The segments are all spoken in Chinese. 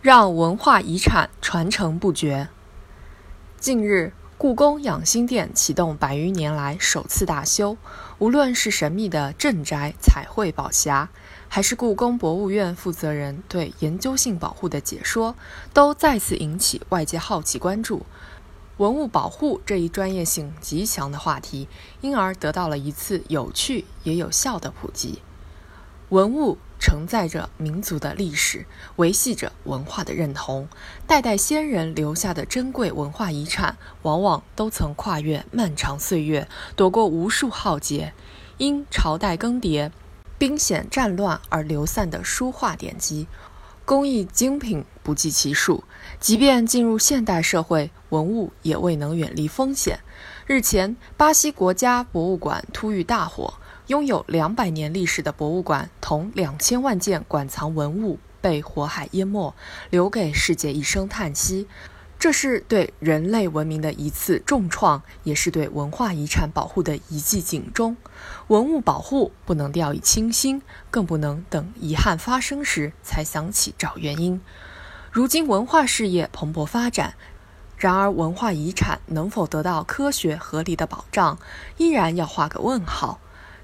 让文化遗产传承不绝。近日，故宫养心殿启动百余年来首次大修，无论是神秘的镇宅彩绘宝匣，还是故宫博物院负责人对研究性保护的解说，都再次引起外界好奇关注。文物保护这一专业性极强的话题，因而得到了一次有趣也有效的普及。文物承载着民族的历史，维系着文化的认同。代代先人留下的珍贵文化遗产，往往都曾跨越漫长岁月，躲过无数浩劫。因朝代更迭、兵险战乱而流散的书画典籍，工艺精品不计其数。即便进入现代社会，文物也未能远离风险。日前，巴西国家博物馆突遇大火。拥有两百年历史的博物馆同两千万件馆藏文物被火海淹没，留给世界一声叹息。这是对人类文明的一次重创，也是对文化遗产保护的一记警钟。文物保护不能掉以轻心，更不能等遗憾发生时才想起找原因。如今文化事业蓬勃发展，然而文化遗产能否得到科学合理的保障，依然要画个问号。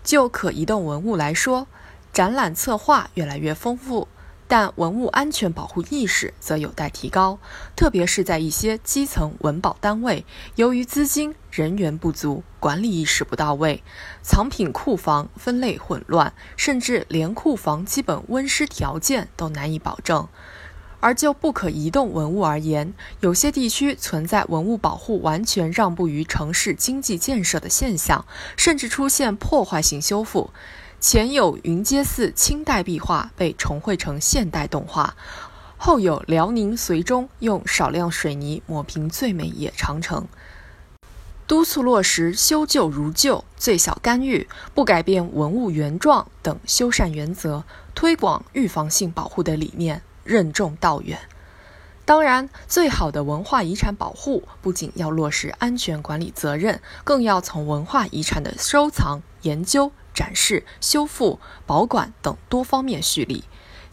就可移动文物来说，展览策划越来越丰富，但文物安全保护意识则有待提高。特别是在一些基层文保单位，由于资金、人员不足，管理意识不到位，藏品库房分类混乱，甚至连库房基本温湿条件都难以保证。而就不可移动文物而言，有些地区存在文物保护完全让步于城市经济建设的现象，甚至出现破坏性修复。前有云阶寺清代壁画被重绘成现代动画，后有辽宁绥中用少量水泥抹平最美野长城。督促落实修旧如旧、最小干预、不改变文物原状等修缮原则，推广预防性保护的理念。任重道远。当然，最好的文化遗产保护不仅要落实安全管理责任，更要从文化遗产的收藏、研究、展示、修复、保管等多方面蓄力。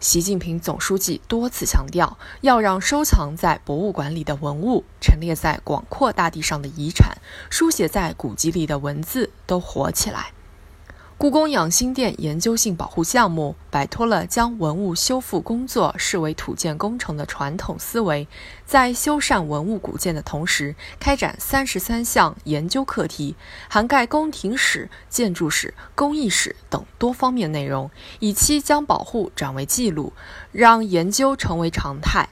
习近平总书记多次强调，要让收藏在博物馆里的文物、陈列在广阔大地上的遗产、书写在古籍里的文字都活起来。故宫养心殿研究性保护项目摆脱了将文物修复工作视为土建工程的传统思维，在修缮文物古建的同时，开展三十三项研究课题，涵盖宫廷史、建筑史、工艺史等多方面内容，以期将保护转为记录，让研究成为常态。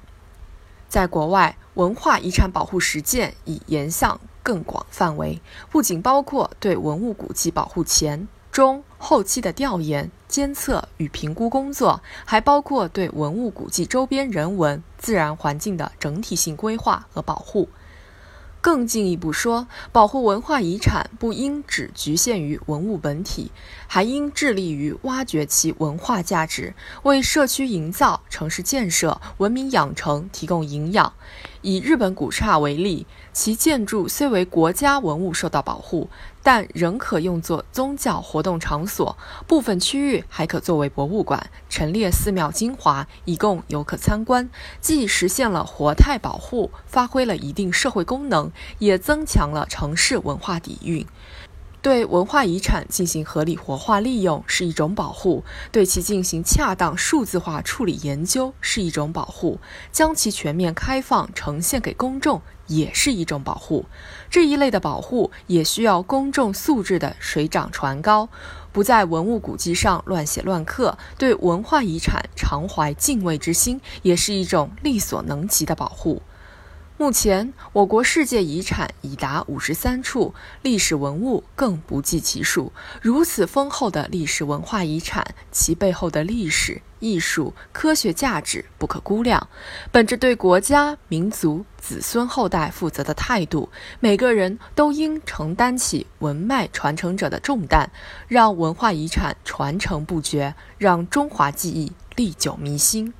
在国外，文化遗产保护实践已延向更广范围，不仅包括对文物古迹保护前。中后期的调研、监测与评估工作，还包括对文物古迹周边人文、自然环境的整体性规划和保护。更进一步说，保护文化遗产不应只局限于文物本体，还应致力于挖掘其文化价值，为社区营造、城市建设、文明养成提供营养。以日本古刹为例，其建筑虽为国家文物受到保护，但仍可用作宗教活动场所，部分区域还可作为博物馆，陈列寺庙精华，以供游客参观，既实现了活态保护，发挥了一定社会功能，也增强了城市文化底蕴。对文化遗产进行合理活化利用是一种保护，对其进行恰当数字化处理研究是一种保护，将其全面开放呈现给公众也是一种保护。这一类的保护也需要公众素质的水涨船高，不在文物古迹上乱写乱刻，对文化遗产常怀敬畏之心，也是一种力所能及的保护。目前，我国世界遗产已达五十三处，历史文物更不计其数。如此丰厚的历史文化遗产，其背后的历史、艺术、科学价值不可估量。本着对国家、民族、子孙后代负责的态度，每个人都应承担起文脉传承者的重担，让文化遗产传承不绝，让中华记忆历久弥新。